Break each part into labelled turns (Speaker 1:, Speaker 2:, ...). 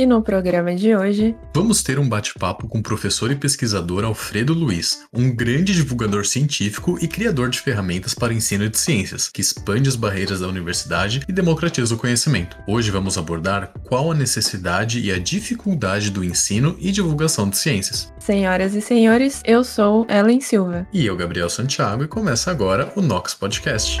Speaker 1: E no programa de hoje,
Speaker 2: vamos ter um bate-papo com o professor e pesquisador Alfredo Luiz, um grande divulgador científico e criador de ferramentas para o ensino de ciências, que expande as barreiras da universidade e democratiza o conhecimento. Hoje vamos abordar qual a necessidade e a dificuldade do ensino e divulgação de ciências.
Speaker 1: Senhoras e senhores, eu sou Ellen Silva.
Speaker 2: E eu, Gabriel Santiago, e começa agora o Nox Podcast.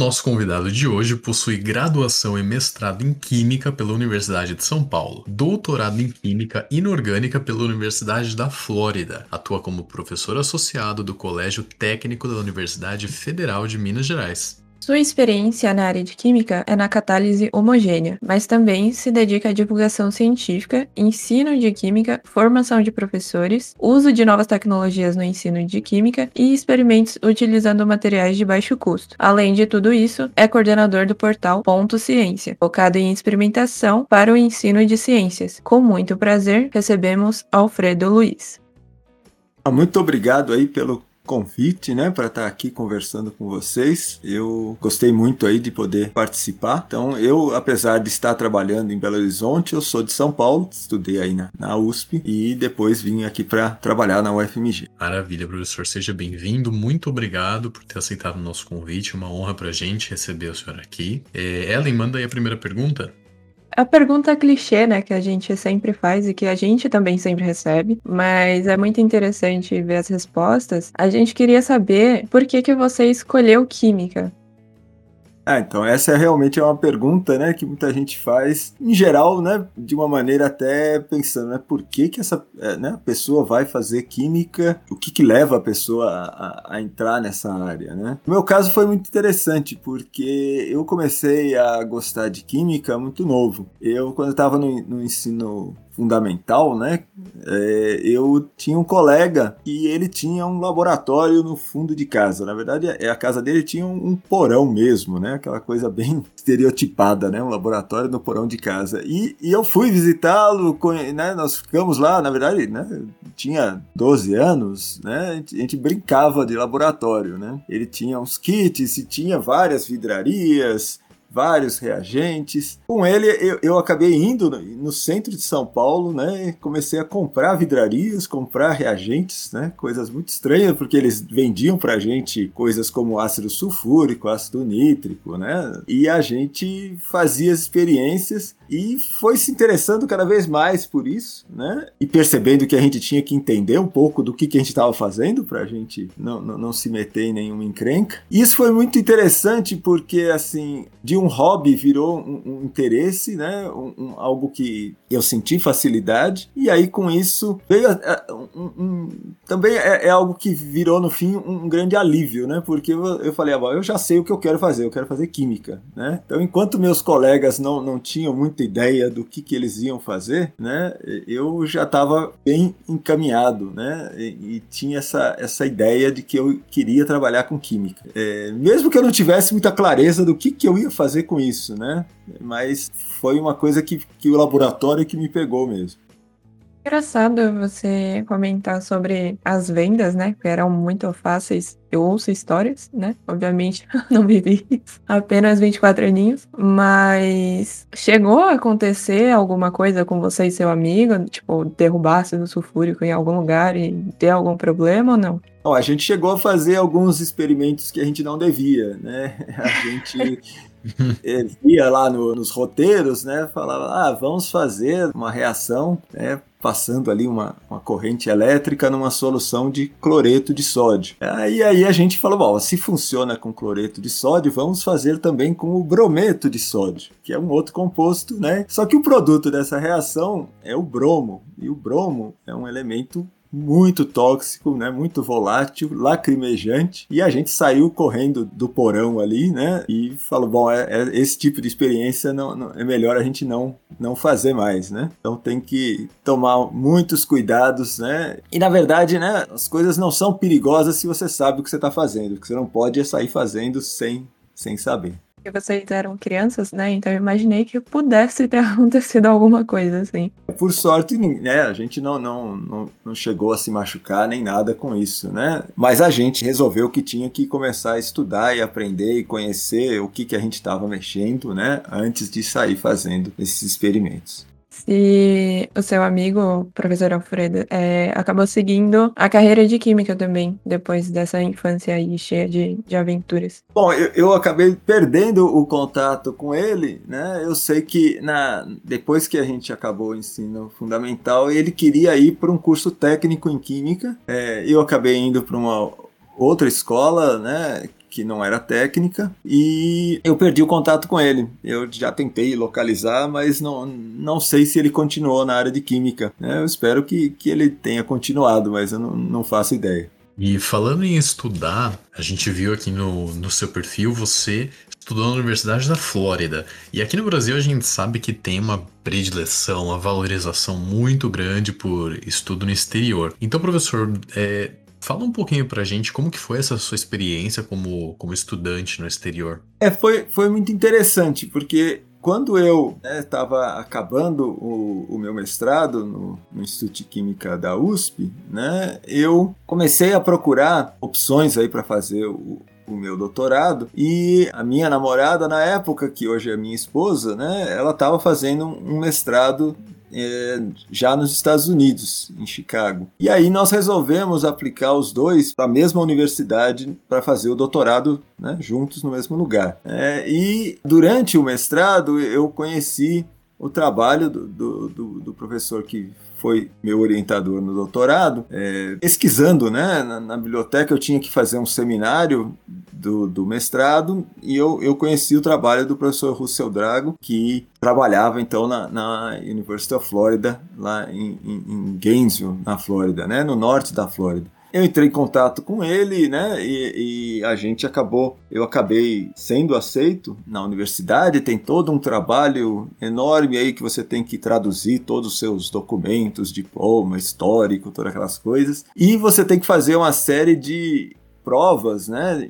Speaker 2: Nosso convidado de hoje possui graduação e mestrado em Química pela Universidade de São Paulo, doutorado em Química Inorgânica pela Universidade da Flórida, atua como professor associado do Colégio Técnico da Universidade Federal de Minas Gerais.
Speaker 1: Sua experiência na área de química é na catálise homogênea, mas também se dedica à divulgação científica, ensino de química, formação de professores, uso de novas tecnologias no ensino de química e experimentos utilizando materiais de baixo custo. Além de tudo isso, é coordenador do portal Ponto Ciência, focado em experimentação para o ensino de ciências. Com muito prazer, recebemos Alfredo Luiz.
Speaker 3: Muito obrigado aí pelo convite, né, para estar tá aqui conversando com vocês. Eu gostei muito aí de poder participar. Então, eu, apesar de estar trabalhando em Belo Horizonte, eu sou de São Paulo, estudei aí na, na USP e depois vim aqui para trabalhar na UFMG.
Speaker 2: Maravilha, professor, seja bem-vindo. Muito obrigado por ter aceitado o nosso convite. Uma honra para a gente receber o senhor aqui. É, Ellen, manda aí a primeira pergunta.
Speaker 1: A pergunta clichê, né, que a gente sempre faz e que a gente também sempre recebe, mas é muito interessante ver as respostas. A gente queria saber por que, que você escolheu química.
Speaker 3: Ah, então essa é realmente é uma pergunta, né, que muita gente faz, em geral, né, de uma maneira até pensando, né, por que que essa é, né, pessoa vai fazer química, o que que leva a pessoa a, a, entrar nessa área, né? No meu caso foi muito interessante, porque eu comecei a gostar de química muito novo. Eu, quando estava no, no ensino fundamental, né? É, eu tinha um colega e ele tinha um laboratório no fundo de casa. Na verdade, é, a casa dele tinha um, porão mesmo, né? Aquela coisa bem estereotipada, né? Um laboratório no porão de casa. E, e eu fui visitá-lo, né? Nós ficamos lá, na verdade, né? Tinha 12 anos, né? A gente, a gente brincava de laboratório, né? Ele tinha uns kits e tinha várias vidrarias vários reagentes. Com ele, eu, eu acabei indo no, no, centro de São Paulo, né? Comecei a comprar vidrarias, comprar reagentes, né? Coisas muito estranhas, porque eles vendiam pra gente coisas como ácido sulfúrico, ácido nítrico, né? E a gente fazia as experiências e foi se interessando cada vez mais por isso, né? E percebendo que a gente tinha que entender um pouco do que, que a gente estava fazendo para a gente não, não, não, se meter em nenhuma encrenca. E isso foi muito interessante porque, assim, de um hobby virou um, um interesse, né? Um, um, algo que eu senti facilidade. E aí, com isso, veio também é, é, algo que virou, no fim, um, grande alívio, né? Porque eu, eu falei, ah, eu já sei o que eu quero fazer, eu quero fazer química, né? Então, enquanto meus colegas não, não tinham muita ideia do que, que eles iam fazer, né, eu já estava bem encaminhado, né, e, e, tinha essa, essa ideia de que eu queria trabalhar com química. É, mesmo que eu não tivesse muita clareza do que, que eu ia fazer com isso, né, mas foi uma coisa que, que o laboratório que me pegou mesmo.
Speaker 1: Engraçado você comentar sobre as vendas, né? Que eram muito fáceis. Eu ouço histórias, né? Obviamente, não vivi isso. Apenas 24 aninhos. Mas chegou a acontecer alguma coisa com você e seu amigo? Tipo, derrubar ácido sulfúrico em algum lugar e ter algum problema ou não?
Speaker 3: Bom, a gente chegou a fazer alguns experimentos que a gente não devia, né? A gente via lá no, nos roteiros, né? Falava, ah, vamos fazer uma reação, né? Passando ali uma, uma corrente elétrica numa solução de cloreto de sódio. Aí, aí a gente falou, bom, se funciona com cloreto de sódio, vamos fazer também com o brometo de sódio, que é um outro composto, né? Só que o produto dessa reação é o bromo, e o bromo é um elemento muito tóxico, né? Muito volátil, lacrimejante. E a gente saiu correndo do porão ali, né? E falou, bom, é, é esse tipo de experiência não, não, é melhor a gente não não fazer mais, né? Então tem que tomar muitos cuidados, né? E na verdade, né? As coisas não são perigosas se você sabe o que você está fazendo. O que você não pode é sair fazendo sem sem saber
Speaker 1: que vocês eram crianças, né? Então eu imaginei que pudesse ter acontecido alguma coisa assim.
Speaker 3: Por sorte, né? A gente não, não, não, não chegou a se machucar nem nada com isso, né? Mas a gente resolveu que tinha que começar a estudar e aprender e conhecer o que, que a gente estava mexendo, né? Antes de sair fazendo esses experimentos
Speaker 1: se o seu amigo, o professor Alfredo, é, acabou seguindo a carreira de química também, depois dessa infância aí cheia de, de aventuras.
Speaker 3: Bom, eu, eu acabei perdendo o contato com ele, né? Eu sei que na, depois que a gente acabou o ensino fundamental, ele queria ir para um curso técnico em química. É, eu acabei indo para uma outra escola, né, que não era técnica, e eu perdi o contato com ele. Eu já tentei localizar, mas não, não sei se ele continuou na área de química. Né? Eu espero que, que ele tenha continuado, mas eu não, não faço ideia.
Speaker 2: E falando em estudar, a gente viu aqui no, no seu perfil você estudou na Universidade da Flórida. E aqui no Brasil a gente sabe que tem uma predileção, uma valorização muito grande por estudo no exterior. Então, professor, é, Fala um pouquinho pra gente como que foi essa sua experiência como, como estudante no exterior.
Speaker 3: É, foi, foi muito interessante, porque quando eu estava né, acabando o, o, meu mestrado no, no, Instituto de Química da USP, né, eu comecei a procurar opções aí para fazer o, o meu doutorado e a minha namorada na época que hoje é minha esposa, né, ela estava fazendo um mestrado é, já nos Estados Unidos, em Chicago. E aí nós resolvemos aplicar os dois para a mesma universidade para fazer o doutorado né, juntos no mesmo lugar. É, e durante o mestrado eu conheci o trabalho do, do, do, do professor que foi meu orientador no doutorado, é, pesquisando né, na, na, biblioteca, eu tinha que fazer um seminário do, do mestrado e eu, eu conheci o trabalho do professor Russell Drago, que trabalhava então na, na University of Florida, lá em, em, em Gainesville, na Flórida, né, no norte da Flórida. Eu entrei em contato com ele, né? E, e, a gente acabou, eu acabei sendo aceito na universidade. Tem todo um trabalho enorme aí que você tem que traduzir todos os seus documentos, diploma, histórico, todas aquelas coisas. E você tem que fazer uma série de provas né,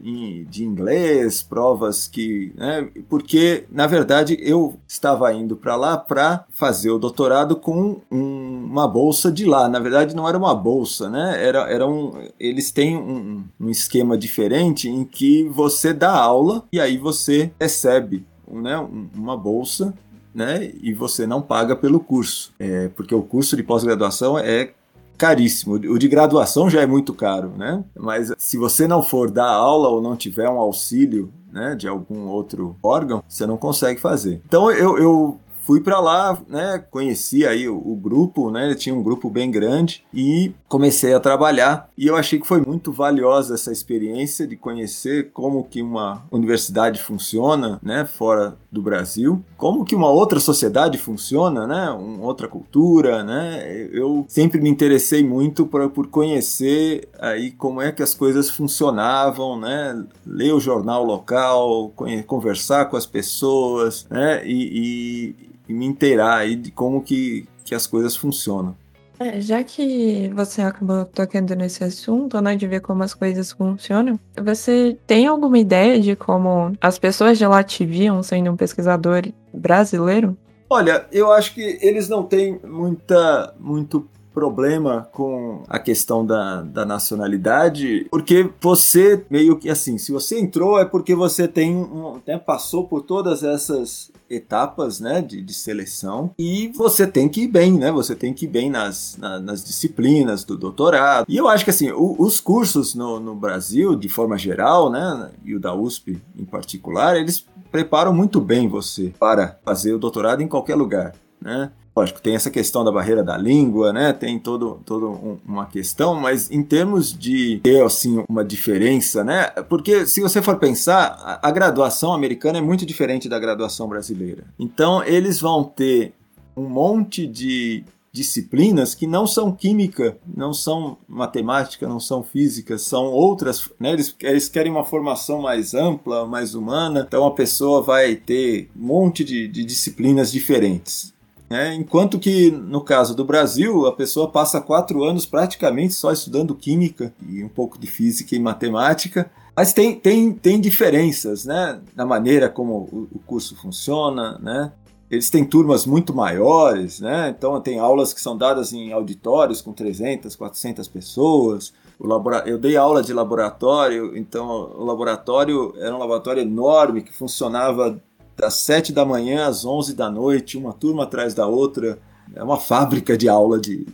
Speaker 3: de inglês, provas que. Né, porque, na verdade, eu estava indo para lá para fazer o doutorado com um, uma bolsa de lá. Na verdade, não era uma bolsa, né? Era, era um, eles têm um, um esquema diferente em que você dá aula e aí você recebe né, uma bolsa né, e você não paga pelo curso, é, porque o curso de pós-graduação é caríssimo. O de graduação já é muito caro, né? Mas se você não for dar aula ou não tiver um auxílio né, de algum outro órgão, você não consegue fazer. Então eu, eu fui para lá, né, conheci aí o, o, grupo, né, tinha um grupo bem grande e comecei a trabalhar. E eu achei que foi muito valiosa essa experiência de conhecer como que uma universidade funciona, né, fora do Brasil, como que uma outra sociedade funciona, né, uma outra cultura, né, eu sempre me interessei muito por, por conhecer aí como é que as coisas funcionavam, né, ler o jornal local, conversar com as pessoas, né, e, e e me inteirar aí de como que, que as coisas funcionam.
Speaker 1: É, já que você acabou tocando nesse assunto, né, de ver como as coisas funcionam, você tem alguma ideia de como as pessoas de lá te viam sendo um pesquisador brasileiro?
Speaker 3: Olha, eu acho que eles não têm muita, muito problema com a questão da, da nacionalidade, porque você meio que assim, se você entrou é porque você tem um, né, passou por todas essas etapas né, de, de, seleção e você tem que ir bem, né? Você tem que ir bem nas, na, nas disciplinas do doutorado. E eu acho que assim, o, os cursos no, no Brasil, de forma geral, né, e o da USP em particular, eles preparam muito bem você para fazer o doutorado em qualquer lugar. Né? Lógico, tem essa questão da barreira da língua, né? Tem todo, todo um, uma questão, mas em termos de ter assim uma diferença, né? Porque se você for pensar, a, a graduação americana é muito diferente da graduação brasileira. Então eles vão ter um monte de disciplinas que não são química, não são matemática, não são física, são outras, né? Eles, eles querem uma formação mais ampla, mais humana, então a pessoa vai ter um monte de, de disciplinas diferentes. Né? Enquanto que no caso do Brasil, a pessoa passa quatro anos praticamente só estudando química e um pouco de física e matemática, mas tem, tem, tem diferenças né? na maneira como o, curso funciona, né? eles têm turmas muito maiores, né? Então tem aulas que são dadas em auditórios com 300, 400 pessoas. Labora... Eu dei aula de laboratório, então o laboratório era um laboratório enorme que funcionava das 7 da manhã às 11 da noite, uma turma atrás da outra. É uma fábrica de aula de.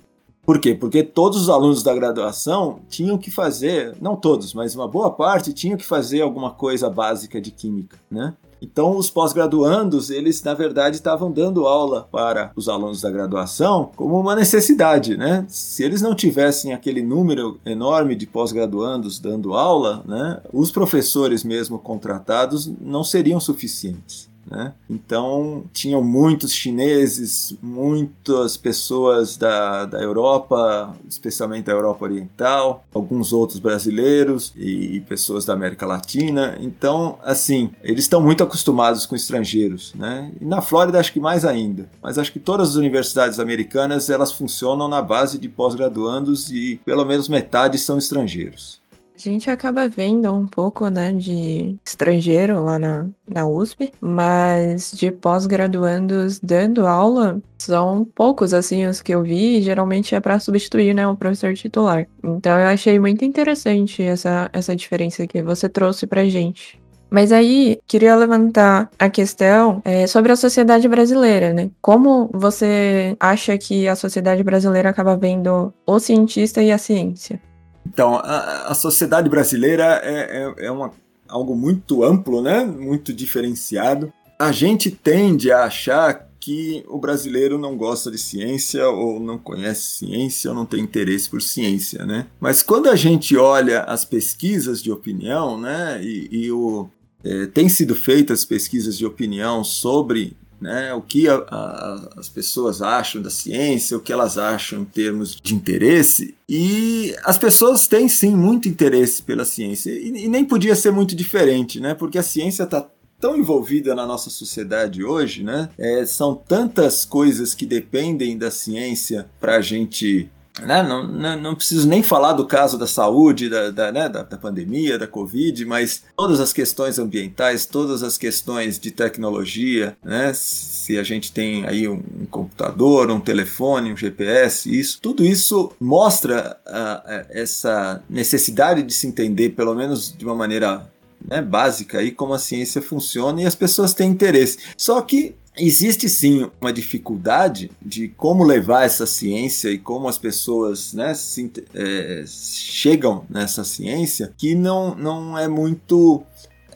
Speaker 3: Por quê? Porque todos os alunos da graduação tinham que fazer, não todos, mas uma boa parte tinham que fazer alguma coisa básica de química, né? Então, os pós-graduandos, eles na verdade estavam dando aula para os alunos da graduação como uma necessidade, né? Se eles não tivessem aquele número enorme de pós-graduandos dando aula, né, os professores mesmo contratados não seriam suficientes. Né? Então, tinham muitos chineses, muitas pessoas da, da Europa, especialmente da Europa Oriental, alguns outros brasileiros e, e pessoas da América Latina. Então, assim, eles estão muito acostumados com estrangeiros. Né? E na Flórida, acho que mais ainda. Mas acho que todas as universidades americanas elas funcionam na base de pós-graduandos e pelo menos metade são estrangeiros.
Speaker 1: A gente acaba vendo um pouco, né, de estrangeiro lá na, na USP, mas de pós-graduandos dando aula, são poucos, assim, os que eu vi, e geralmente é para substituir, né, o professor titular. Então eu achei muito interessante essa, essa diferença que você trouxe pra gente. Mas aí, queria levantar a questão é, sobre a sociedade brasileira, né? Como você acha que a sociedade brasileira acaba vendo o cientista e a ciência?
Speaker 3: Então, a, a sociedade brasileira é, é, é uma, algo muito amplo, né? muito diferenciado. A gente tende a achar que o brasileiro não gosta de ciência ou não conhece ciência ou não tem interesse por ciência, né? Mas quando a gente olha as pesquisas de opinião, né, e, e o, é, tem sido feitas pesquisas de opinião sobre né, o que a, a, as pessoas acham da ciência, o que elas acham em termos de interesse. E as pessoas têm sim muito interesse pela ciência, e, e nem podia ser muito diferente, né, porque a ciência está tão envolvida na nossa sociedade hoje, né? É, são tantas coisas que dependem da ciência para a gente né? Não, não, não, preciso nem falar do caso da saúde, da, da, né? da, da, pandemia, da Covid, mas todas as questões ambientais, todas as questões de tecnologia, né? se a gente tem aí um, um computador, um telefone, um GPS, isso, tudo isso mostra uh, essa necessidade de se entender, pelo menos de uma maneira né, básica, aí, como a ciência funciona e as pessoas têm interesse. Só que existe sim uma dificuldade de como levar essa ciência e como as pessoas né, se, é, chegam nessa ciência que não, não é muito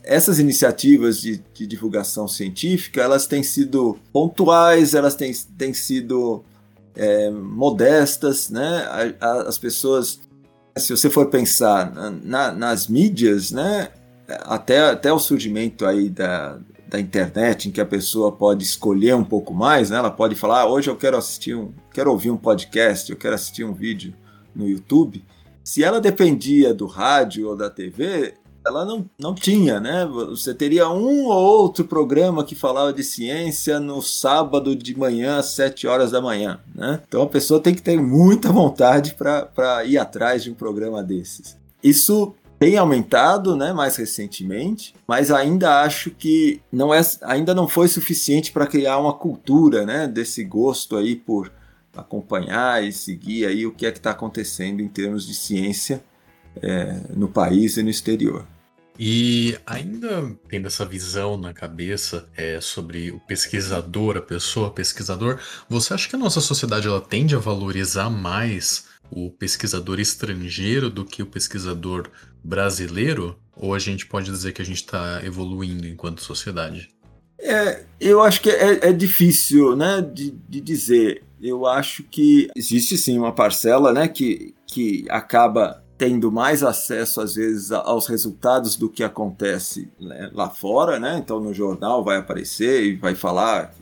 Speaker 3: essas iniciativas de, de, divulgação científica elas têm sido pontuais elas têm, têm sido é, modestas né? As pessoas se você for pensar na, nas mídias né até, até o surgimento aí da, da internet em que a pessoa pode escolher um pouco mais, né? Ela pode falar, ah, hoje eu quero assistir um, quero ouvir um podcast, eu quero assistir um vídeo no YouTube. Se ela dependia do rádio ou da TV, ela não, não tinha, né? Você teria um ou outro programa que falava de ciência no sábado de manhã às 7 horas da manhã, né? Então a pessoa tem que ter muita vontade para ir atrás de um programa desses. Isso tem aumentado, né, mais recentemente, mas ainda acho que não é, ainda não foi suficiente para criar uma cultura, né, desse gosto aí por acompanhar e seguir aí o que é que está acontecendo em termos de ciência é, no país e no exterior.
Speaker 2: E ainda tendo essa visão na cabeça é, sobre o pesquisador, a pessoa pesquisador, você acha que a nossa sociedade ela tende a valorizar mais o pesquisador estrangeiro do que o pesquisador brasileiro? Ou a gente pode dizer que a gente está evoluindo enquanto sociedade?
Speaker 3: É, eu acho que é, é difícil né, de, de, dizer. Eu acho que existe sim uma parcela né, que, que acaba tendo mais acesso, às vezes, aos resultados do que acontece né, lá fora. Né? Então, no jornal vai aparecer e vai falar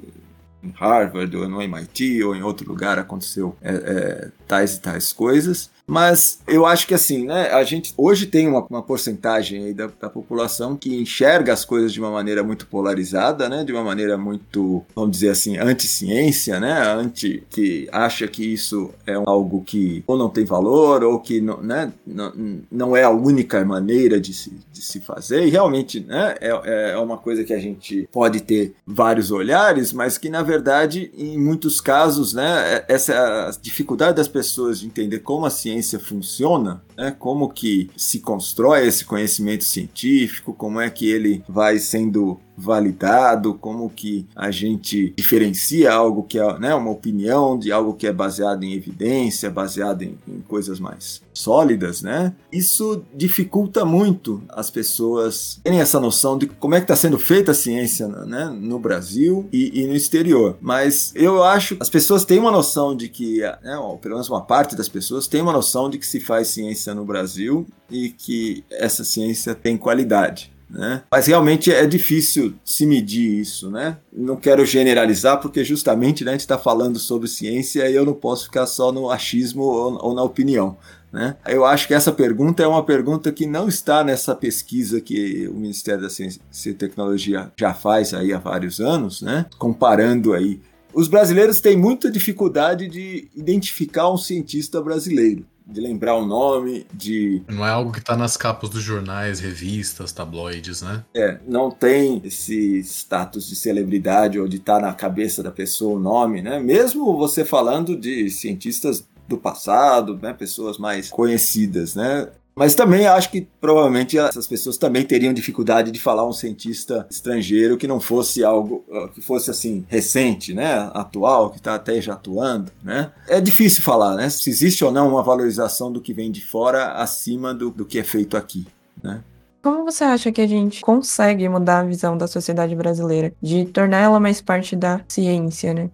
Speaker 3: em Harvard ou no MIT ou em outro lugar aconteceu é, é, tais e tais coisas. Mas eu acho que assim, né, a gente hoje tem uma, uma porcentagem aí da, da, população que enxerga as coisas de uma maneira muito polarizada, né, de uma maneira muito, vamos dizer assim, anti-ciência, né, anti, que acha que isso é algo que ou não tem valor ou que não, né, não, não é a única maneira de se, de se fazer. E realmente, né, é, é uma coisa que a gente pode ter vários olhares, mas que na verdade, em muitos casos, né, essa dificuldade das pessoas de entender como a ciência ciência funciona, né? como que se constrói esse conhecimento científico, como é que ele vai sendo validado, como que a gente diferencia algo que é né, uma opinião de algo que é baseado em evidência, baseado em, em coisas mais sólidas, né? Isso dificulta muito as pessoas terem essa noção de como é que está sendo feita a ciência né, no Brasil e, e, no exterior. Mas eu acho que as pessoas têm uma noção de que, né, ou pelo menos uma parte das pessoas tem uma noção de que se faz ciência no Brasil e que essa ciência tem qualidade. Né? Mas realmente é difícil se medir isso, né? Não quero generalizar, porque justamente né, a gente está falando sobre ciência e eu não posso ficar só no achismo ou, ou na opinião. Né? Eu acho que essa pergunta é uma pergunta que não está nessa pesquisa que o Ministério da Ciência e Tecnologia já faz aí há vários anos, né? comparando aí. Os brasileiros têm muita dificuldade de identificar um cientista brasileiro de lembrar o nome, de.
Speaker 2: Não é algo que tá nas capas dos jornais, revistas, tabloides, né?
Speaker 3: É, não tem esse status de celebridade ou de estar tá na cabeça da pessoa o nome, né? Mesmo você falando de cientistas do passado, né, pessoas mais conhecidas, né? Mas também acho que provavelmente essas pessoas também teriam dificuldade de falar um cientista estrangeiro que não fosse algo que fosse assim recente, né, atual, que está até já atuando, né? É difícil falar, né, se existe ou não uma valorização do que vem de fora acima do, do que é feito aqui, né?
Speaker 1: Como você acha que a gente consegue mudar a visão da sociedade brasileira, de tornar ela mais parte da ciência, né?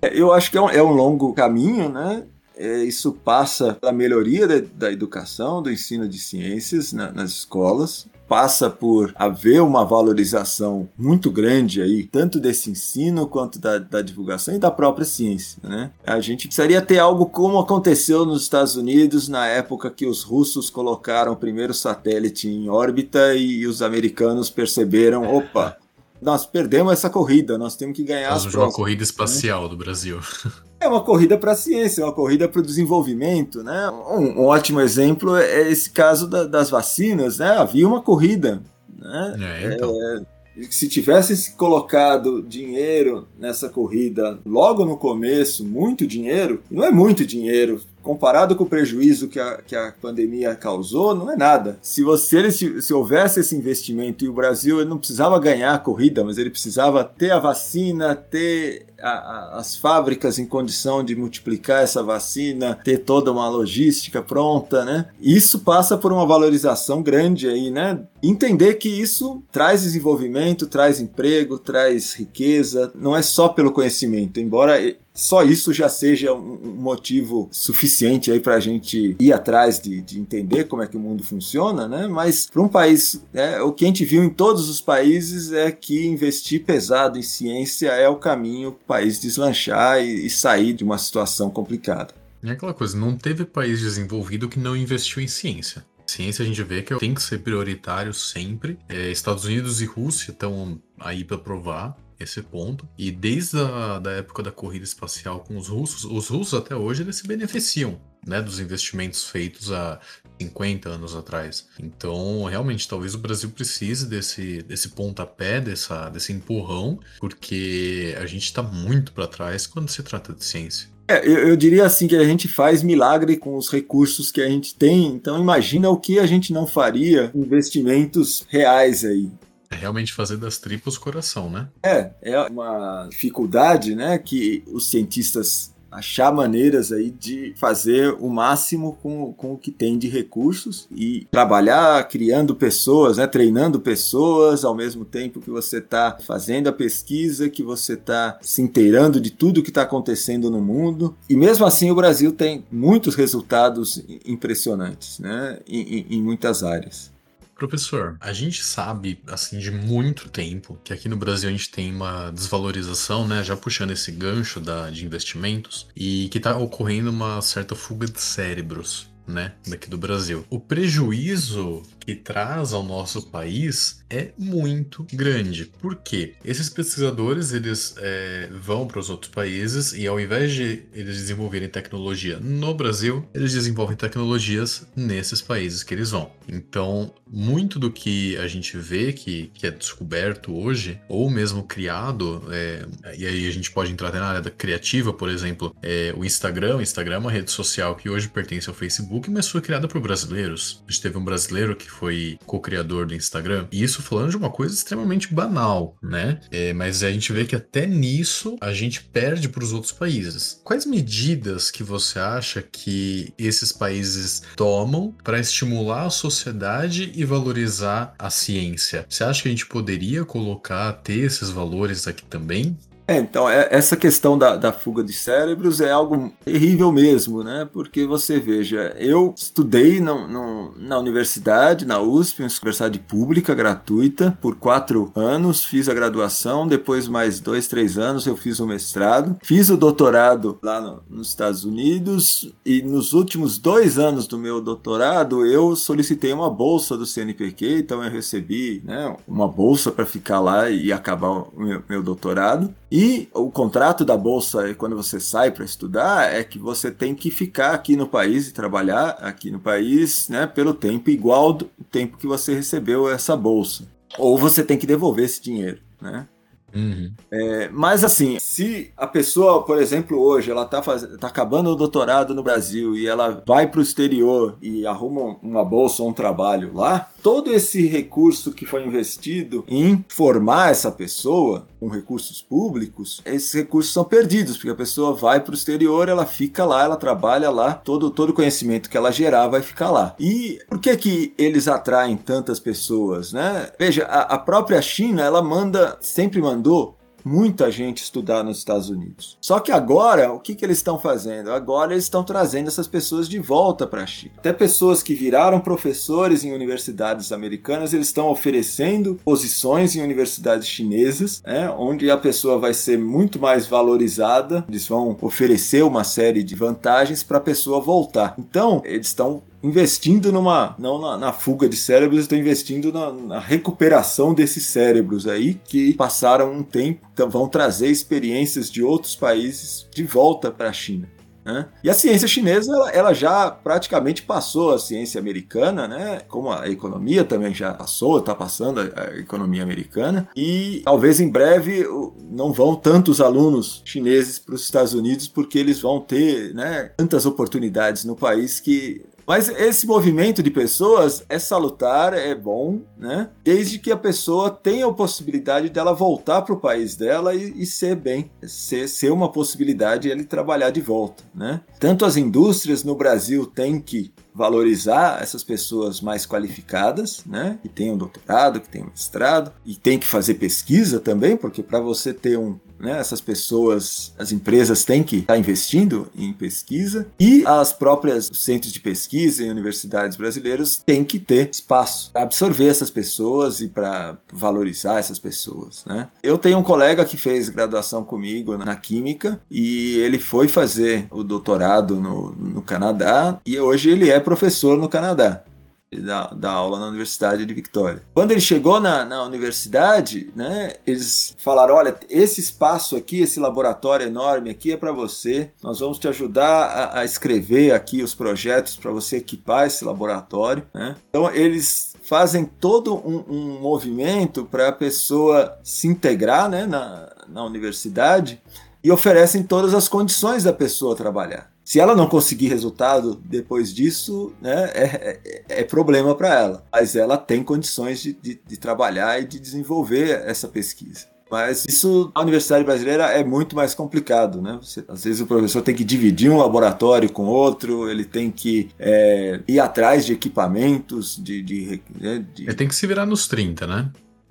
Speaker 3: É, eu acho que é um, é um longo caminho, né? É, isso passa pela melhoria da, da, educação, do ensino de ciências na, nas escolas, passa por haver uma valorização muito grande aí, tanto desse ensino quanto da, da, divulgação e da própria ciência. Né? A gente precisaria ter algo como aconteceu nos Estados Unidos na época que os russos colocaram o primeiro satélite em órbita e os americanos perceberam, opa, nós perdemos essa corrida, nós temos que ganhar
Speaker 2: Nós as próximas. uma corrida espacial né? do Brasil.
Speaker 3: É uma corrida para a ciência, é uma corrida para o desenvolvimento, né? Um, um, ótimo exemplo é esse caso da, das vacinas, né? Havia uma corrida, né?
Speaker 2: É, então. é,
Speaker 3: se tivesse colocado dinheiro nessa corrida logo no começo, muito dinheiro, não é muito dinheiro, comparado com o prejuízo que a, que a pandemia causou, não é nada. Se você se, se houvesse esse investimento e o Brasil ele não precisava ganhar a corrida, mas ele precisava ter a vacina, ter a, a, as fábricas em condição de multiplicar essa vacina, ter toda uma logística pronta, né? Isso passa por uma valorização grande aí, né? Entender que isso traz desenvolvimento, traz emprego, traz riqueza, não é só pelo conhecimento, embora só isso já seja um motivo suficiente aí para a gente ir atrás de, de, entender como é que o mundo funciona, né? Mas para um país, é, o que a gente viu em todos os países é que investir pesado em ciência é o caminho para o país deslanchar e, e sair de uma situação complicada.
Speaker 2: É aquela coisa, não teve país desenvolvido que não investiu em ciência. Ciência a gente vê que tem que ser prioritário sempre. É, Estados Unidos e Rússia estão aí para provar esse ponto. E desde a da época da corrida espacial com os russos, os russos até hoje eles se beneficiam né, dos investimentos feitos há 50 anos atrás. Então, realmente, talvez o Brasil precise desse, desse pontapé, dessa, desse empurrão, porque a gente está muito para trás quando se trata de ciência.
Speaker 3: É, eu, eu, diria assim que a gente faz milagre com os recursos que a gente tem, então imagina o que a gente não faria investimentos reais aí.
Speaker 2: É realmente fazer das tripas coração, né?
Speaker 3: É, é uma dificuldade, né, que os cientistas achar maneiras aí de fazer o máximo com, com o que tem de recursos e trabalhar criando pessoas, né, treinando pessoas ao mesmo tempo que você está fazendo a pesquisa, que você está se inteirando de tudo que está acontecendo no mundo. E mesmo assim o Brasil tem muitos resultados impressionantes né, em, em, em muitas áreas.
Speaker 2: Professor, a gente sabe, assim, de muito tempo que aqui no Brasil a gente tem uma desvalorização, né? Já puxando esse gancho da, de investimentos, e que está ocorrendo uma certa fuga de cérebros né, daqui do Brasil. O prejuízo que traz ao nosso país é muito grande. Por quê? Esses pesquisadores eles é, vão para os outros países e ao invés de eles desenvolverem tecnologia no Brasil, eles desenvolvem tecnologias nesses países que eles vão. Então, muito do que a gente vê que, que é descoberto hoje, ou mesmo criado, é, e aí a gente pode entrar até na área da criativa, por exemplo, é, o Instagram. O Instagram é uma rede social que hoje pertence ao Facebook, mas foi criada por brasileiros. A gente teve um brasileiro que foi co-criador do Instagram. E isso falando de uma coisa extremamente banal, né? É, mas a gente vê que até nisso a gente perde para os outros países. Quais medidas que você acha que esses países tomam para estimular a sociedade e valorizar a ciência? Você acha que a gente poderia colocar, ter esses valores aqui também?
Speaker 3: É, então, é, essa questão da, da, fuga de cérebros é algo terrível mesmo, né? Porque você veja, eu estudei no, no, na universidade, na USP, uma universidade pública, gratuita, por quatro anos, fiz a graduação, depois mais dois, três anos eu fiz o mestrado, fiz o doutorado lá no, nos Estados Unidos e nos últimos dois anos do meu doutorado eu solicitei uma bolsa do CNPq, então eu recebi né, uma bolsa para ficar lá e acabar o meu, meu doutorado. E o contrato da bolsa, quando você sai para estudar, é que você tem que ficar aqui no país e trabalhar aqui no país né, pelo tempo igual do tempo que você recebeu essa bolsa. Ou você tem que devolver esse dinheiro. Né?
Speaker 2: Uhum.
Speaker 3: É, mas assim, se a pessoa, por exemplo, hoje ela está tá acabando o doutorado no Brasil e ela vai para o exterior e arruma uma bolsa ou um trabalho lá, todo esse recurso que foi investido em formar essa pessoa com recursos públicos, esses recursos são perdidos, porque a pessoa vai para o exterior, ela fica lá, ela trabalha lá, todo todo conhecimento que ela gerar vai ficar lá. E por que que eles atraem tantas pessoas, né? Veja, a, a própria China, ela manda, sempre mandou muita gente estudar nos Estados Unidos. Só que agora, o que, que eles estão fazendo? Agora eles estão trazendo essas pessoas de volta para a China. Até pessoas que viraram professores em universidades americanas, eles estão oferecendo posições em universidades chinesas, né, onde a pessoa vai ser muito mais valorizada. Eles vão oferecer uma série de vantagens para a pessoa voltar. Então, eles estão investindo numa não na, na, fuga de cérebros, estão investindo na, na, recuperação desses cérebros aí que passaram um tempo, então vão trazer experiências de outros países de volta para a China. Né? E a ciência chinesa ela, ela, já praticamente passou a ciência americana, né? como a economia também já passou, está passando a, a, economia americana, e talvez em breve não vão tantos alunos chineses para os Estados Unidos porque eles vão ter né, tantas oportunidades no país que mas esse movimento de pessoas é salutar, é bom, né? Desde que a pessoa tenha a possibilidade dela voltar para o país dela e, e, ser bem, ser, ser uma possibilidade ele trabalhar de volta, né? Tanto as indústrias no Brasil têm que valorizar essas pessoas mais qualificadas, né? Que tenham doutorado, que tenham mestrado e tem que fazer pesquisa também, porque para você ter um, né, essas pessoas, as empresas têm que estar investindo em pesquisa e as próprias centros de pesquisa e universidades brasileiras têm que ter espaço para absorver essas pessoas e para valorizar essas pessoas, né? Eu tenho um colega que fez graduação comigo na química e ele foi fazer o doutorado no, no Canadá e hoje ele é professor no Canadá. Da, da, aula na Universidade de Victoria. Quando ele chegou na, na universidade, né, eles falaram: olha, esse espaço aqui, esse laboratório enorme aqui é para você. Nós vamos te ajudar a, a escrever aqui os projetos para você equipar esse laboratório. Né? Então eles fazem todo um, um movimento para a pessoa se integrar né, na, na universidade e oferecem todas as condições da pessoa trabalhar. Se ela não conseguir resultado depois disso, né, é, é, é problema para ela. Mas ela tem condições de, de, de trabalhar e de desenvolver essa pesquisa. Mas isso na universidade brasileira é muito mais complicado, né? Você, às vezes o professor tem que dividir um laboratório com outro, ele tem que é, ir atrás de equipamentos, de, de,
Speaker 2: né, de, Ele tem que se virar nos 30, né?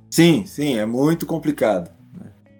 Speaker 3: Sim, sim, é muito complicado.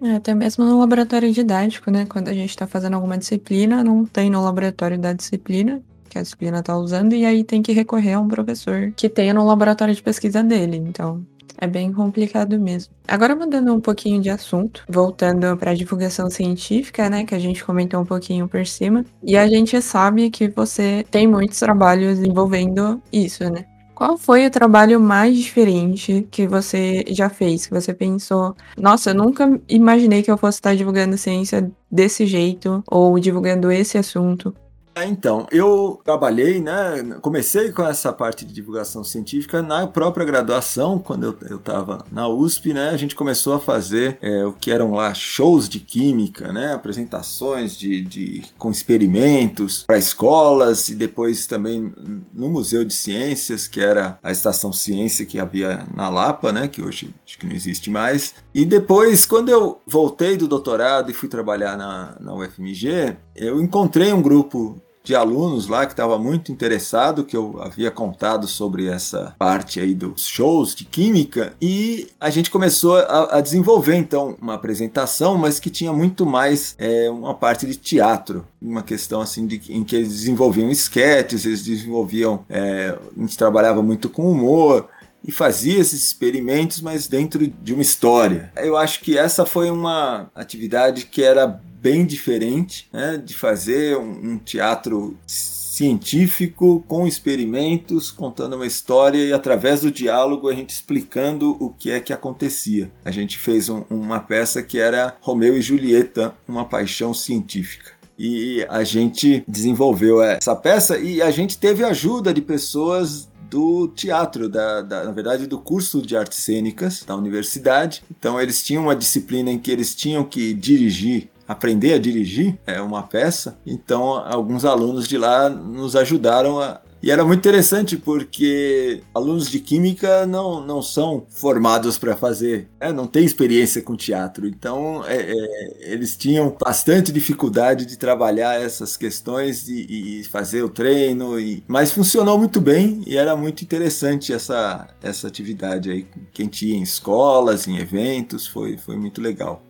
Speaker 1: É, até mesmo no laboratório didático, né? Quando a gente está fazendo alguma disciplina, não tem no laboratório da disciplina. que a disciplina está usando, e aí tem que recorrer a um professor que tenha no laboratório de pesquisa dele. Então, é bem complicado mesmo. Agora mudando um pouquinho de assunto, voltando para a divulgação científica, né, que a gente comentou um pouquinho por cima, e a gente sabe que você tem muitos trabalhos envolvendo isso, né? Qual foi o trabalho mais diferente que você já fez? Que você pensou, nossa, eu nunca imaginei que eu fosse estar divulgando ciência desse jeito ou divulgando esse assunto.
Speaker 3: É, então, eu trabalhei, né? Comecei com essa parte de divulgação científica na própria graduação, quando eu estava na USP, né? A gente começou a fazer é, o que eram lá shows de química, né? Apresentações de, de com experimentos para escolas e depois também no Museu de Ciências, que era a estação ciência que havia na Lapa, né? Que hoje acho que não existe mais. E depois, quando eu voltei do doutorado e fui trabalhar na, na UFMG, eu encontrei um grupo de alunos lá que estava muito interessado, que eu havia contado sobre essa parte aí dos shows de química, e a gente começou a, a desenvolver então uma apresentação, mas que tinha muito mais é, uma parte de teatro, uma questão assim de, em que eles desenvolviam esquetes, eles desenvolviam, é, a gente trabalhava muito com humor, e fazia esses experimentos, mas dentro de uma história. Eu acho que essa foi uma atividade que era bem diferente né, de fazer um, um teatro científico com experimentos, contando uma história e através do diálogo a gente explicando o que é que acontecia. A gente fez um, uma peça que era Romeu e Julieta, uma paixão científica. E a gente desenvolveu essa peça e a gente teve ajuda de pessoas do teatro, da, da, na verdade do curso de artes cênicas da universidade. Então eles tinham uma disciplina em que eles tinham que dirigir aprender a dirigir é uma peça. Então, alguns alunos de lá nos ajudaram a, e era muito interessante porque alunos de química não, não são formados para fazer, é, não tem experiência com teatro, então é, é, eles tinham bastante dificuldade de trabalhar essas questões e, e fazer o treino, e, mas funcionou muito bem e era muito interessante essa, essa atividade aí. Quem tinha em escolas, em eventos, foi, foi muito legal.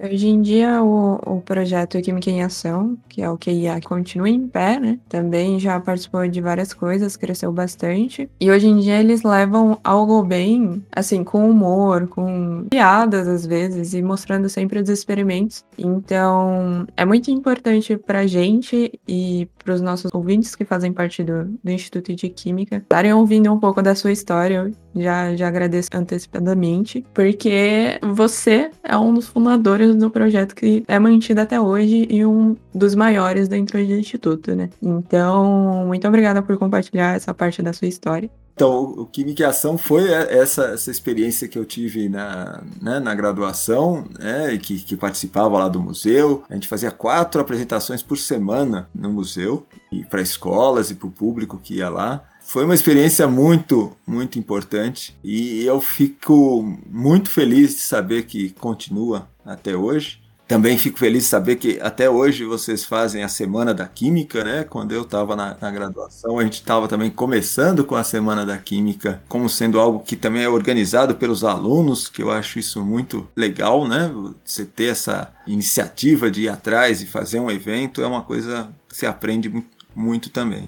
Speaker 1: Hoje em dia, o, o projeto Química em Ação, que é o QIA, continua em pé, né? Também já participou de várias coisas, cresceu bastante. E hoje em dia eles levam algo bem, assim, com humor, com piadas às vezes, e mostrando sempre os experimentos. Então, é muito importante pra gente e pros nossos ouvintes que fazem parte do, do Instituto de Química estarem ouvindo um pouco da sua história. Já, já agradeço antecipadamente, porque você é um dos fundadores do projeto que é mantido até hoje e um dos maiores dentro do Instituto, né? Então, muito obrigada por compartilhar essa parte da sua história.
Speaker 3: Então, o Química e Ação foi essa, essa experiência que eu tive na, né, na graduação, né, que, que participava lá do museu. A gente fazia quatro apresentações por semana no museu, e para escolas e para o público que ia lá. Foi uma experiência muito, muito importante e eu fico muito feliz de saber que continua até hoje. Também fico feliz de saber que até hoje vocês fazem a Semana da Química, né? Quando eu estava na, na, graduação, a gente estava também começando com a Semana da Química, como sendo algo que também é organizado pelos alunos, que eu acho isso muito legal, né? Você ter essa iniciativa de ir atrás e fazer um evento é uma coisa que se aprende muito também.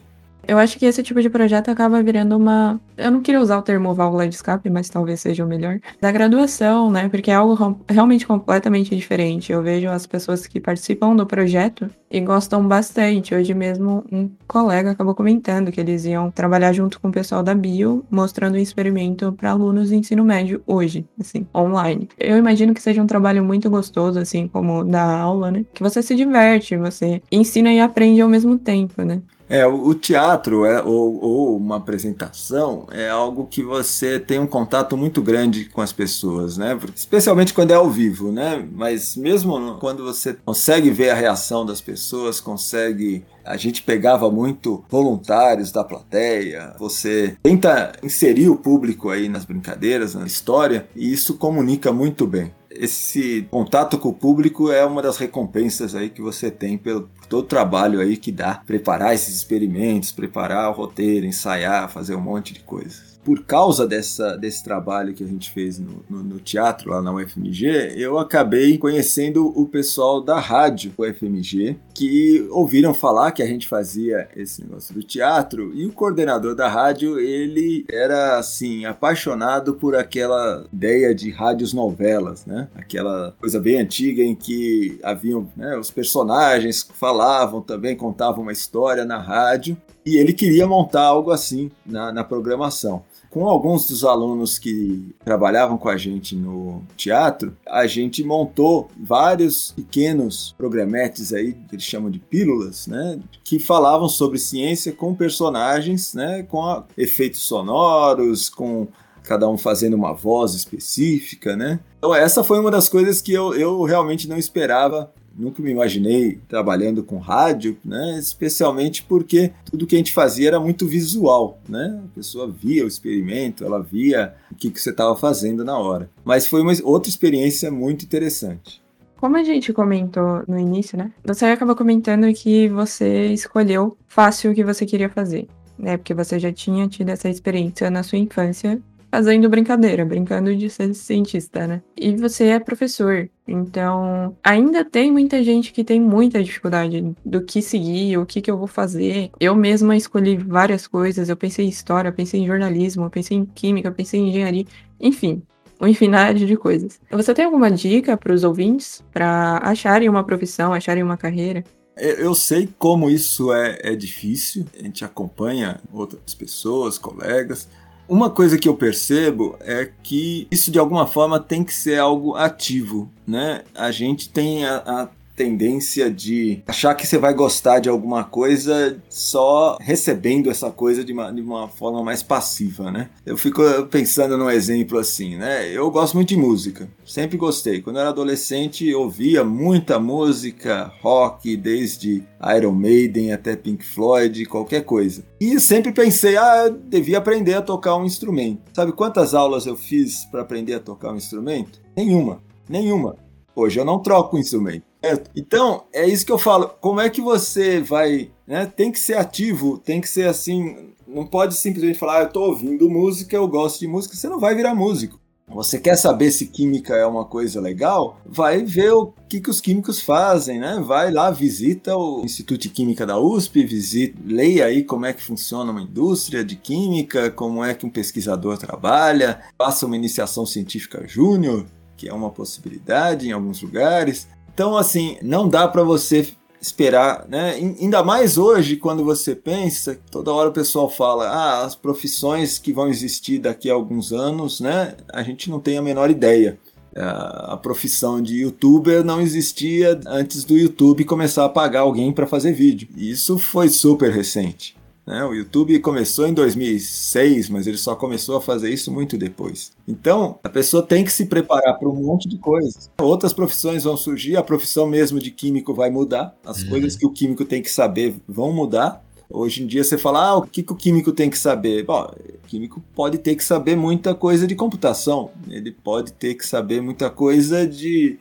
Speaker 1: Eu acho que esse tipo de projeto acaba virando uma. Eu não queria usar o termo válvula de escape, mas talvez seja o melhor. Da graduação, né? Porque é algo realmente completamente diferente. Eu vejo as pessoas que participam do projeto e gostam bastante. Hoje mesmo, um colega acabou comentando que eles iam trabalhar junto com o pessoal da Bio, mostrando um experimento para alunos do ensino médio hoje, assim, online. Eu imagino que seja um trabalho muito gostoso, assim, como da aula, né? Que você se diverte, você ensina e aprende ao mesmo tempo, né?
Speaker 3: É, o teatro é, ou, ou, uma apresentação é algo que você tem um contato muito grande com as pessoas, né? Especialmente quando é ao vivo, né? Mas mesmo quando você consegue ver a reação das pessoas, consegue. A gente pegava muito voluntários da plateia, você tenta inserir o público aí nas brincadeiras, na história, e isso comunica muito bem esse contato com o público é uma das recompensas aí que você tem pelo todo o trabalho aí que dá preparar esses experimentos, preparar o roteiro, ensaiar, fazer um monte de coisas. Por causa dessa, desse trabalho que a gente fez no, no, no, teatro lá na UFMG, eu acabei conhecendo o pessoal da rádio UFMG, que ouviram falar que a gente fazia esse negócio do teatro, e o coordenador da rádio, ele era, assim, apaixonado por aquela ideia de rádios novelas, né? Aquela coisa bem antiga em que haviam né, os personagens falavam também, contavam uma história na rádio, e ele queria montar algo assim na, na programação com alguns dos alunos que trabalhavam com a gente no teatro, a gente montou vários pequenos programetes aí, que eles chamam de pílulas, né, que falavam sobre ciência com personagens, né, com efeitos sonoros, com cada um fazendo uma voz específica, né? Então essa foi uma das coisas que eu, eu realmente não esperava nunca me imaginei trabalhando com rádio, né? Especialmente porque tudo que a gente fazia era muito visual, né? A pessoa via o experimento, ela via o que, que você estava fazendo na hora. Mas foi uma outra experiência muito interessante.
Speaker 1: Como a gente comentou no início, né? Você acabou comentando que você escolheu fácil o que você queria fazer, né? Porque você já tinha tido essa experiência na sua infância fazendo brincadeira, brincando de ser cientista, né? E você é professor, então ainda tem muita gente que tem muita dificuldade do que seguir, o que, que eu vou fazer. Eu mesma escolhi várias coisas, eu pensei em história, pensei em jornalismo, pensei em química, pensei em engenharia, enfim. Uma infinidade de coisas. Você tem alguma dica para os ouvintes para acharem uma profissão, acharem uma carreira?
Speaker 3: Eu sei como isso é, é difícil, a gente acompanha outras pessoas, colegas, uma coisa que eu percebo é que isso de alguma forma tem que ser algo ativo, né? A gente tem a, a tendência de achar que você vai gostar de alguma coisa só recebendo essa coisa de uma, de uma forma mais passiva, né? Eu fico pensando num exemplo assim, né? Eu gosto muito de música, sempre gostei. Quando eu era adolescente, eu ouvia muita música rock, desde Iron Maiden até Pink Floyd, qualquer coisa. E sempre pensei, ah, eu devia aprender a tocar um instrumento. Sabe quantas aulas eu fiz para aprender a tocar um instrumento? Nenhuma, nenhuma. Hoje eu não troco o instrumento. Então, é isso que eu falo. Como é que você vai. Né? Tem que ser ativo, tem que ser assim. Não pode simplesmente falar, ah, eu tô ouvindo música, eu gosto de música. Você não vai virar músico. Você quer saber se química é uma coisa legal? Vai ver o que, que os químicos fazem, né? Vai lá, visita o Instituto de Química da USP, visita, leia aí como é que funciona uma indústria de química, como é que um pesquisador trabalha, faça uma iniciação científica júnior, que é uma possibilidade em alguns lugares. Então, assim, não dá para você esperar, né? Ainda mais hoje, quando você pensa, toda hora o pessoal fala, ah, as profissões que vão existir daqui a alguns anos, né? A gente não tem a menor ideia. A profissão de youtuber não existia antes do YouTube começar a pagar alguém para fazer vídeo. Isso foi super recente. Né? O YouTube começou em 2006, mas ele só começou a fazer isso muito depois. Então, a pessoa tem que se preparar para um monte de coisas. Outras profissões vão surgir, a profissão mesmo de químico vai mudar, as uhum. coisas que o químico tem que saber vão mudar. Hoje em dia você fala, ah, o que, que o químico tem que saber? Bom, o químico pode ter que saber muita coisa de computação, ele pode ter que saber muita coisa de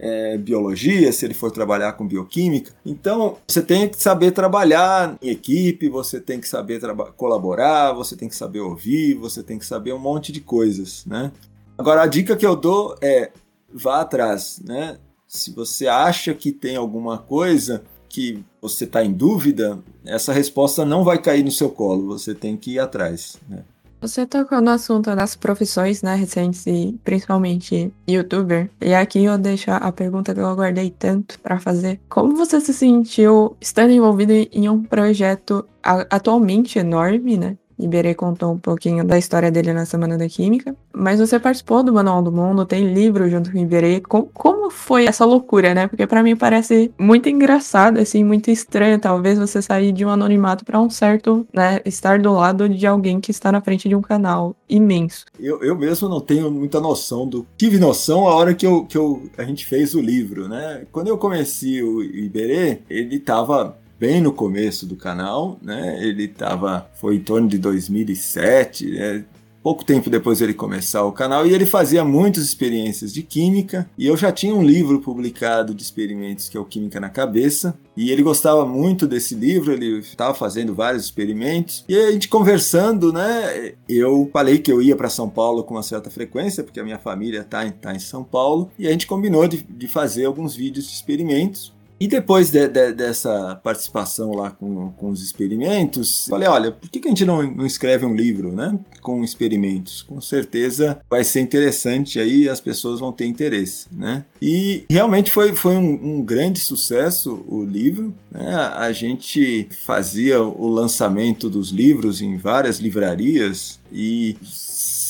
Speaker 3: é, biologia, se ele for trabalhar com bioquímica. Então, você tem que saber trabalhar em equipe, você tem que saber colaborar, você tem que saber ouvir, você tem que saber um monte de coisas, né? Agora, a dica que eu dou é vá atrás, né? Se você acha que tem alguma coisa que você está em dúvida, essa resposta não vai cair no seu colo, você tem que ir atrás, né?
Speaker 1: Você tocou no assunto das profissões, né, recentes e principalmente youtuber. E aqui eu deixo a pergunta que eu aguardei tanto para fazer. Como você se sentiu estando envolvido em um projeto atualmente enorme, né? Iberê contou um pouquinho da história dele na Semana da Química. Mas você participou do Manual do Mundo, tem livro junto com o Iberê. Com, como foi essa loucura, né? Porque para mim parece muito engraçado, assim, muito estranho. Talvez você sair de um anonimato para um certo, né? Estar do lado de alguém que está na frente de um canal imenso.
Speaker 3: Eu, eu mesmo não tenho muita noção do. Tive noção a hora que, eu, que eu, a gente fez o livro, né? Quando eu conheci o Iberê, ele estava bem no começo do canal, né? Ele tava, foi em torno de 2007, né? pouco tempo depois dele começar o canal, e ele fazia muitas experiências de química, e eu já tinha um livro publicado de experimentos que é o Química na Cabeça, e ele gostava muito desse livro, ele estava fazendo vários experimentos, e a gente conversando, né, eu falei que eu ia para São Paulo com uma certa frequência, porque a minha família está em, tá em São Paulo, e a gente combinou de, de fazer alguns vídeos de experimentos, e depois de, de, dessa participação lá com, com os experimentos, falei, olha, por que, que a gente não, não, escreve um livro, né? Com experimentos? Com certeza vai ser interessante aí as pessoas vão ter interesse, né? E realmente foi, foi um, um grande sucesso o livro, né? A gente fazia o lançamento dos livros em várias livrarias e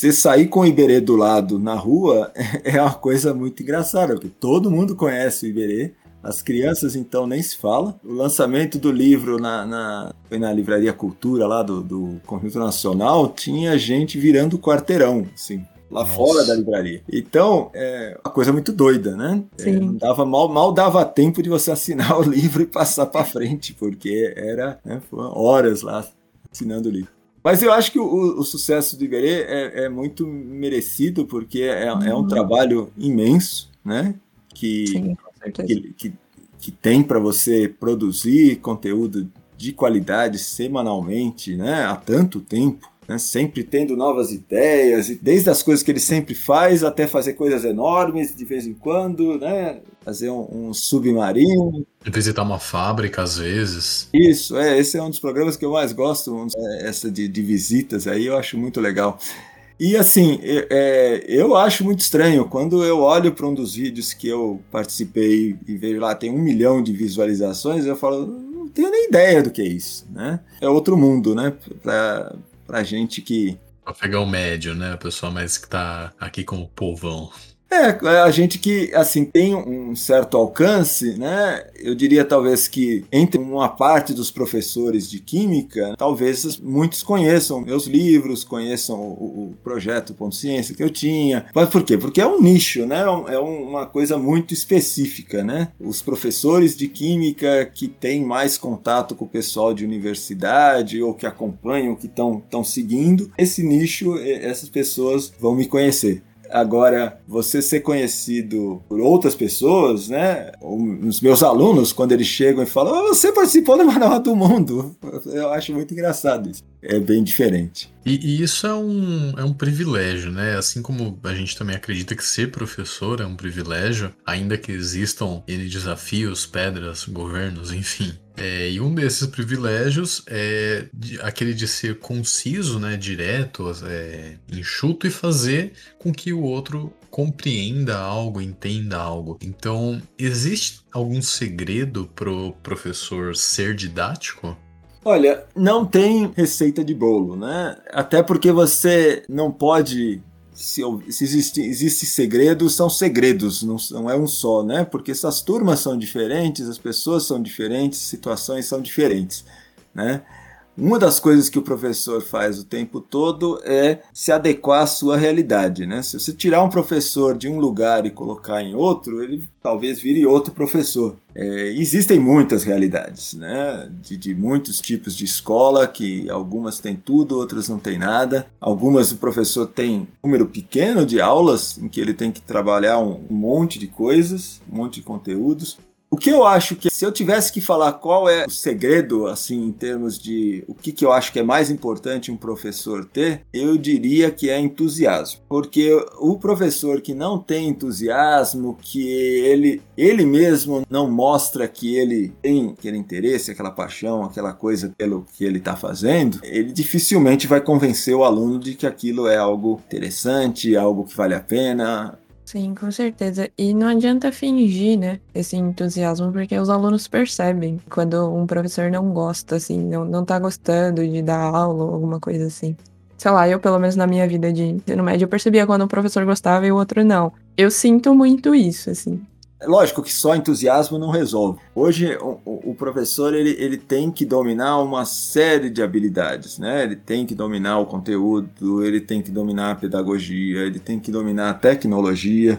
Speaker 3: você sair com o Iberê do lado na rua é uma coisa muito engraçada, porque todo mundo conhece o Iberê, as crianças, então, nem se fala. O lançamento do livro na, na, foi na Livraria Cultura, lá do, do Conjunto Nacional, tinha gente virando quarteirão, assim lá Nossa. fora da livraria. Então, é uma coisa muito doida, né? É, dava mal, mal dava tempo de você assinar o livro e passar para frente, porque era né, horas lá assinando o livro. Mas eu acho que o, o sucesso do Iberê é, é, muito merecido, porque é, uhum. é, um uhum. trabalho imenso, né? Que Sim que, que, que tem para você produzir conteúdo de qualidade semanalmente, né, há tanto tempo, né, sempre tendo novas ideias, desde as coisas que ele sempre faz até fazer coisas enormes de vez em quando, né, fazer um, um submarino.
Speaker 2: Visitar uma fábrica às vezes.
Speaker 3: Isso, é, esse é um dos programas que eu mais gosto, é, essa de, de visitas aí eu acho muito legal. E assim, é, eu acho muito estranho quando eu olho para um dos vídeos que eu participei e vejo lá tem um milhão de visualizações, eu falo, não tenho nem ideia do que é isso, né? É outro mundo, né? Para pra gente que.
Speaker 2: Pra pegar o médio, né? A pessoa mais que tá aqui como povão.
Speaker 3: É, a gente que assim tem um certo alcance, né? Eu diria talvez que entre uma parte dos professores de química, talvez muitos conheçam meus livros, conheçam o, o projeto Ponto Ciência que eu tinha. Mas por quê? Porque é um nicho, né? É uma coisa muito específica, né? Os professores de química que têm mais contato com o pessoal de universidade ou que acompanham, que estão seguindo, esse nicho, essas pessoas vão me conhecer. Agora, você ser conhecido por outras pessoas, né? Os meus alunos, quando eles chegam e falam, você participou da Manual do Mundo. Eu acho muito engraçado isso. É bem diferente.
Speaker 2: E, e, isso é um, é um privilégio, né? Assim como a gente também acredita que ser professor é um privilégio, ainda que existam N desafios, pedras, governos, enfim. É, e um desses privilégios é de, aquele de ser conciso, né, direto, é, enxuto e fazer com que o outro compreenda algo, entenda algo. Então, existe algum segredo pro professor ser didático?
Speaker 3: Olha, não tem receita de bolo, né? Até porque você não pode se, se existe, existe segredo, são segredos, não, não é um só, né? Porque essas turmas são diferentes, as pessoas são diferentes, situações são diferentes, né? Uma das coisas que o professor faz o tempo todo é se adequar à sua realidade, né? Se você tirar um professor de um lugar e colocar em outro, ele talvez vire outro professor. É, existem muitas realidades, né? De, de, muitos tipos de escola, que algumas têm tudo, outras não têm nada. Algumas o professor tem número pequeno de aulas em que ele tem que trabalhar um, um monte de coisas, um monte de conteúdos. O que eu acho que, se eu tivesse que falar qual é o segredo, assim, em termos de o que, que eu acho que é mais importante um professor ter, eu diria que é entusiasmo. Porque o professor que não tem entusiasmo, que ele, ele mesmo não mostra que ele tem aquele interesse, aquela paixão, aquela coisa pelo que ele está fazendo, ele dificilmente vai convencer o aluno de que aquilo é algo interessante, algo que vale a pena,
Speaker 1: Sim, com certeza. E não adianta fingir, né, esse entusiasmo, porque os alunos percebem quando um professor não gosta, assim, não, não tá gostando de dar aula ou alguma coisa assim. Sei lá, eu, pelo menos na minha vida de ensino médio, eu percebia quando um professor gostava e o outro não. Eu sinto muito isso, assim.
Speaker 3: É lógico que só entusiasmo não resolve. Hoje o, o, professor ele, ele tem que dominar uma série de habilidades, né? Ele tem que dominar o conteúdo, ele tem que dominar a pedagogia, ele tem que dominar a tecnologia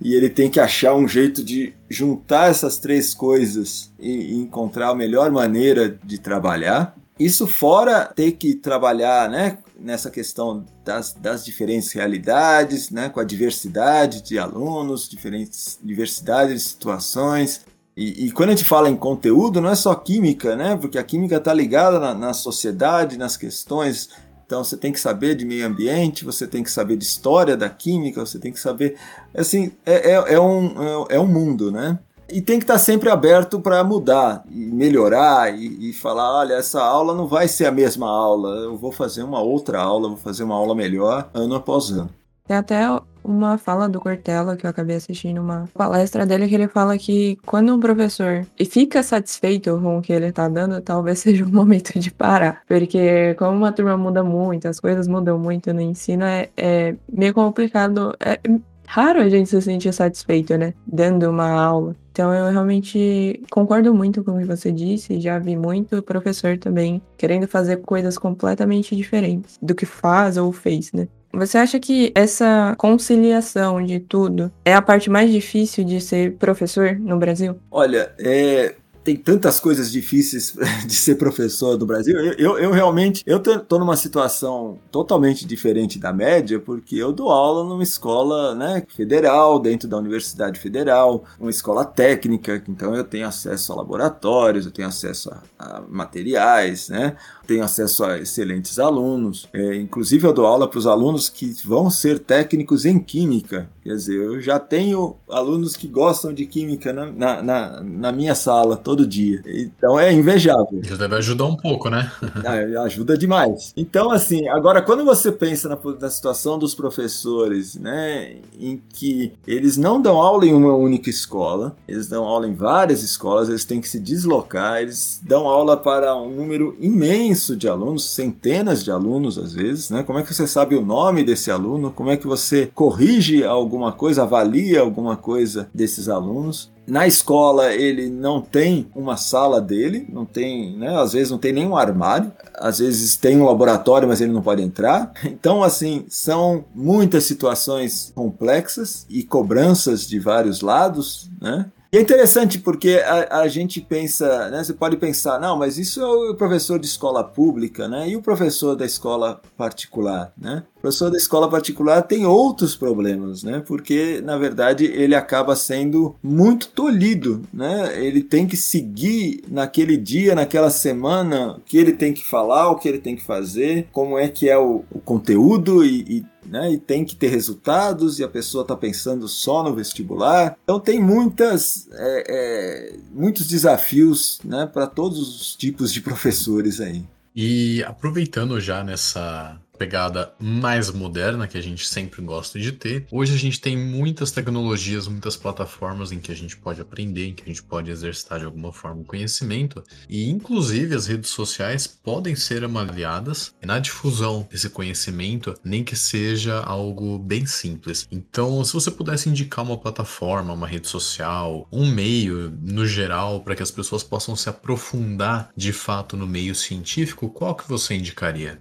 Speaker 3: e ele tem que achar um jeito de juntar essas três coisas e, e encontrar a melhor maneira de trabalhar Isso fora ter que trabalhar, né, nessa questão das, das diferentes realidades, né, com a diversidade de alunos, diferentes diversidade de situações. E, e, quando a gente fala em conteúdo, não é só química, né? Porque a química está ligada na, na sociedade, nas questões então você tem que saber de meio ambiente, você tem que saber de história da química, você tem que saber. Assim, é, é, é um, é, é um mundo, né? E tem que estar sempre aberto para mudar e melhorar e, e, falar: olha, essa aula não vai ser a mesma aula, eu vou fazer uma outra aula, vou fazer uma aula melhor ano após ano.
Speaker 1: Tem até uma fala do Cortella que eu acabei assistindo uma palestra dele que ele fala que quando um professor fica satisfeito com o que ele tá dando, talvez seja o momento de parar. Porque como uma turma muda muito, as coisas mudam muito no ensino, é, é meio complicado. É raro a gente se sentir satisfeito, né? Dando uma aula. Então eu realmente concordo muito com o que você disse, já vi muito professor também querendo fazer coisas completamente diferentes do que faz ou fez, né? Você acha que essa conciliação de tudo é a parte mais difícil de ser professor no Brasil?
Speaker 3: Olha, é, tem tantas coisas difíceis de ser professor do Brasil. Eu, eu, eu realmente eu tô numa situação totalmente diferente da média, porque eu dou aula numa escola né, federal, dentro da Universidade Federal, uma escola técnica, então eu tenho acesso a laboratórios, eu tenho acesso a, a materiais, né? Tenho acesso a excelentes alunos. É, inclusive, eu dou aula para os alunos que vão ser técnicos em química. Quer dizer, eu já tenho alunos que gostam de química na, na, na minha sala todo dia. Então é invejável.
Speaker 2: Isso deve ajudar um pouco, né?
Speaker 3: É, ajuda demais. Então, assim, agora quando você pensa na, na situação dos professores, né, em que eles não dão aula em uma única escola, eles dão aula em várias escolas, eles têm que se deslocar, eles dão aula para um número imenso imenso de alunos, centenas de alunos às vezes, né? Como é que você sabe o nome desse aluno? Como é que você corrige alguma coisa, avalia alguma coisa desses alunos? Na escola ele não tem uma sala dele, não tem, né? Às vezes não tem nenhum armário, às vezes tem um laboratório, mas ele não pode entrar. Então, assim, são muitas situações complexas e cobranças de vários lados, né? E é interessante porque a, a, gente pensa, né? Você pode pensar, não, mas isso é o professor de escola pública, né? E o professor da escola particular, né? Professor da escola particular tem outros problemas, né? Porque, na verdade, ele acaba sendo muito tolhido, né? Ele tem que seguir naquele dia, naquela semana, o que ele tem que falar, o que ele tem que fazer, como é que é o, o conteúdo e, e né? E tem que ter resultados e a pessoa está pensando só no vestibular. Então tem muitas, é, é, muitos desafios, né, para todos os tipos de professores aí.
Speaker 2: E aproveitando já nessa pegada mais moderna que a gente sempre gosta de ter. Hoje a gente tem muitas tecnologias, muitas plataformas em que a gente pode aprender, em que a gente pode exercitar de alguma forma o conhecimento, e inclusive as redes sociais podem ser avaliadas na difusão desse conhecimento, nem que seja algo bem simples. Então, se você pudesse indicar uma plataforma, uma rede social, um meio no geral para que as pessoas possam se aprofundar de fato no meio científico, qual que você indicaria?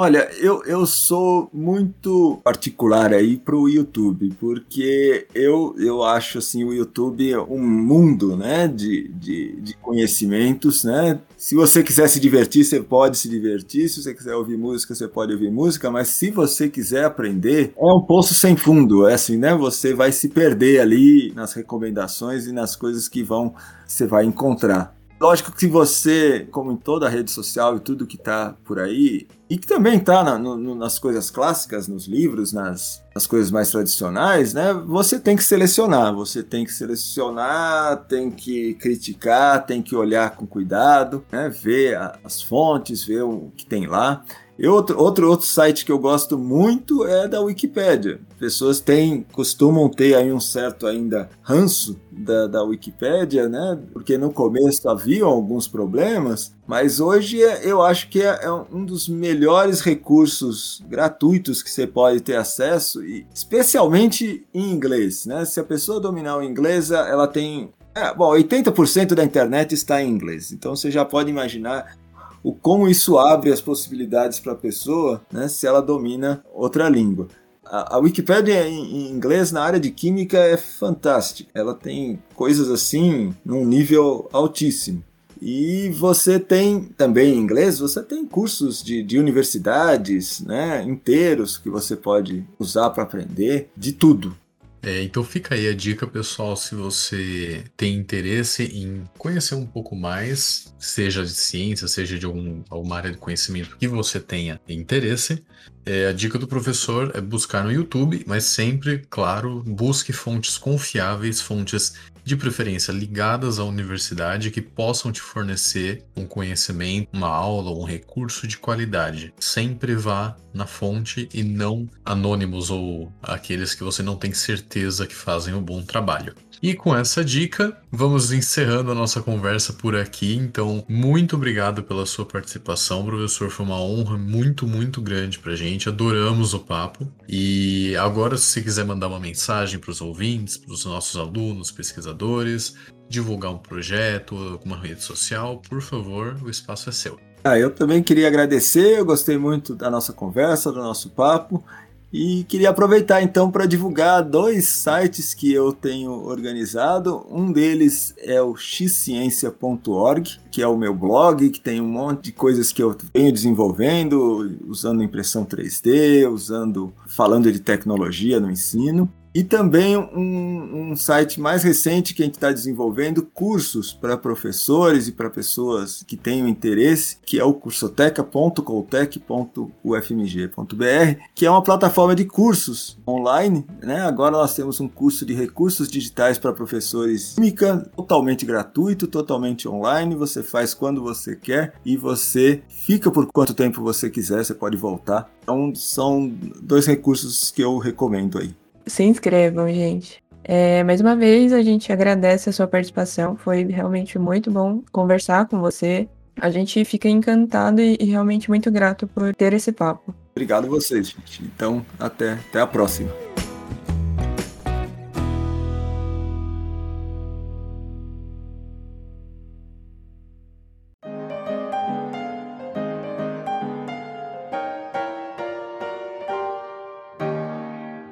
Speaker 3: Olha, eu, eu sou muito particular aí pro YouTube, porque eu, eu acho assim o YouTube um mundo, né, de, de, de conhecimentos, né? Se você quiser se divertir, você pode se divertir. Se você quiser ouvir música, você pode ouvir música. Mas se você quiser aprender, é um poço sem fundo. É assim, né? Você vai se perder ali nas recomendações e nas coisas que vão você vai encontrar. Lógico que você, como em toda rede social e tudo que está por aí, e que também está na, nas coisas clássicas, nos livros, nas, nas coisas mais tradicionais, né? Você tem que selecionar, você tem que selecionar, tem que criticar, tem que olhar com cuidado, né? ver a, as fontes, ver o que tem lá. E outro, outro, outro site que eu gosto muito é da Wikipédia. Pessoas têm, costumam ter aí um certo ainda ranço da, da Wikipédia, né? Porque no começo havia alguns problemas, mas hoje é, eu acho que é, é um dos melhores recursos gratuitos que você pode ter acesso, e especialmente em inglês, né? Se a pessoa dominar o inglês, ela tem é, bom, 80% da internet está em inglês, então você já pode imaginar o como isso abre as possibilidades para a pessoa, né, se ela domina outra língua. A, Wikipédia em, em inglês na área de química é fantástica. Ela tem coisas assim num nível altíssimo. E você tem também em inglês, você tem cursos de, de universidades né, inteiros que você pode usar para aprender de tudo.
Speaker 2: É, então fica aí a dica, pessoal, se você tem interesse em conhecer um pouco mais, seja de ciência, seja de algum, alguma área de conhecimento que você tenha interesse, é, a dica do professor é buscar no YouTube, mas sempre, claro, busque fontes confiáveis, fontes de preferência ligadas à universidade que possam te fornecer um conhecimento, uma aula um recurso de qualidade. Sempre vá na fonte e não anônimos ou aqueles que você não tem certeza que fazem um bom trabalho. E com essa dica, vamos encerrando a nossa conversa por aqui. Então, muito obrigado pela sua participação, professor. Foi uma honra muito, muito grande pra gente. Adoramos o papo. E agora, se você quiser mandar uma mensagem para os ouvintes, para os nossos alunos, pesquisadores, divulgar um projeto, alguma rede social, por favor, o espaço é seu.
Speaker 3: Ah, eu também queria agradecer, eu gostei muito da nossa conversa, do nosso papo. E queria aproveitar então para divulgar dois sites que eu tenho organizado. Um deles é o xciência.org, que é o meu blog, que tem um monte de coisas que eu venho desenvolvendo, usando impressão 3D, usando, falando de tecnologia no ensino. E também um, um, site mais recente que a gente está desenvolvendo, cursos para professores e para pessoas que tenham interesse, que é o cursoteca.coltec.ufmg.br, que é uma plataforma de cursos online. Né? Agora nós temos um curso de recursos digitais para professores química, totalmente gratuito, totalmente online. Você faz quando você quer e você fica por quanto tempo você quiser, você pode voltar. Então são dois recursos que eu recomendo aí
Speaker 1: se inscrevam, gente. É, mais uma vez, a gente agradece a sua participação. Foi realmente muito bom conversar com você. A gente fica encantado e, e realmente muito grato por ter esse papo.
Speaker 3: Obrigado vocês, gente. Então, até, até a próxima.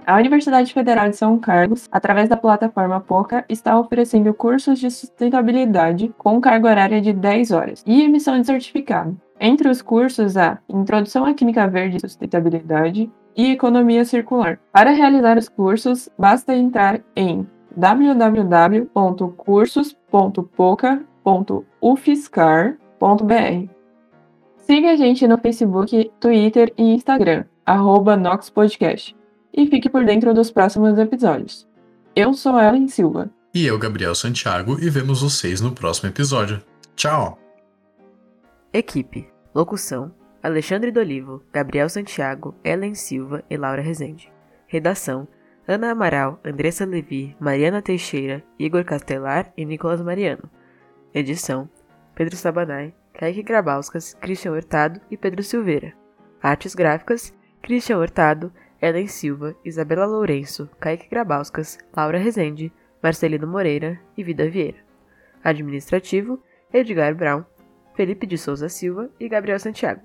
Speaker 1: A Universidade Federal de São Carlos, através da plataforma POCA, está oferecendo cursos de sustentabilidade com carga horária de 10 horas e emissão de certificado. Entre os cursos há Introdução à Química Verde e Sustentabilidade e Economia Circular. Para realizar os cursos, basta entrar em www.cursos.poca.ufscar.br. Siga a gente no Facebook, Twitter e Instagram, arroba Nox Podcast e fique por dentro dos próximos episódios. Eu sou Ellen Silva.
Speaker 2: E eu, Gabriel Santiago, e vemos vocês no próximo episódio. Tchau!
Speaker 4: Equipe: Locução: Alexandre Dolivo, Gabriel Santiago, Ellen Silva e Laura Rezende. Redação: Ana Amaral, Andressa Levi, Mariana Teixeira, Igor Castelar e Nicolas Mariano. Edição: Pedro Sabanai, Kaique Grabauskas, Christian Hurtado e Pedro Silveira. Artes gráficas: Christian Hurtado, Ellen Silva, Isabela Lourenço, Kaique Grabauskas, Laura Rezende, Marcelino Moreira e Vida Vieira. Administrativo, Edgar Brown, Felipe de Souza Silva e Gabriel Santiago.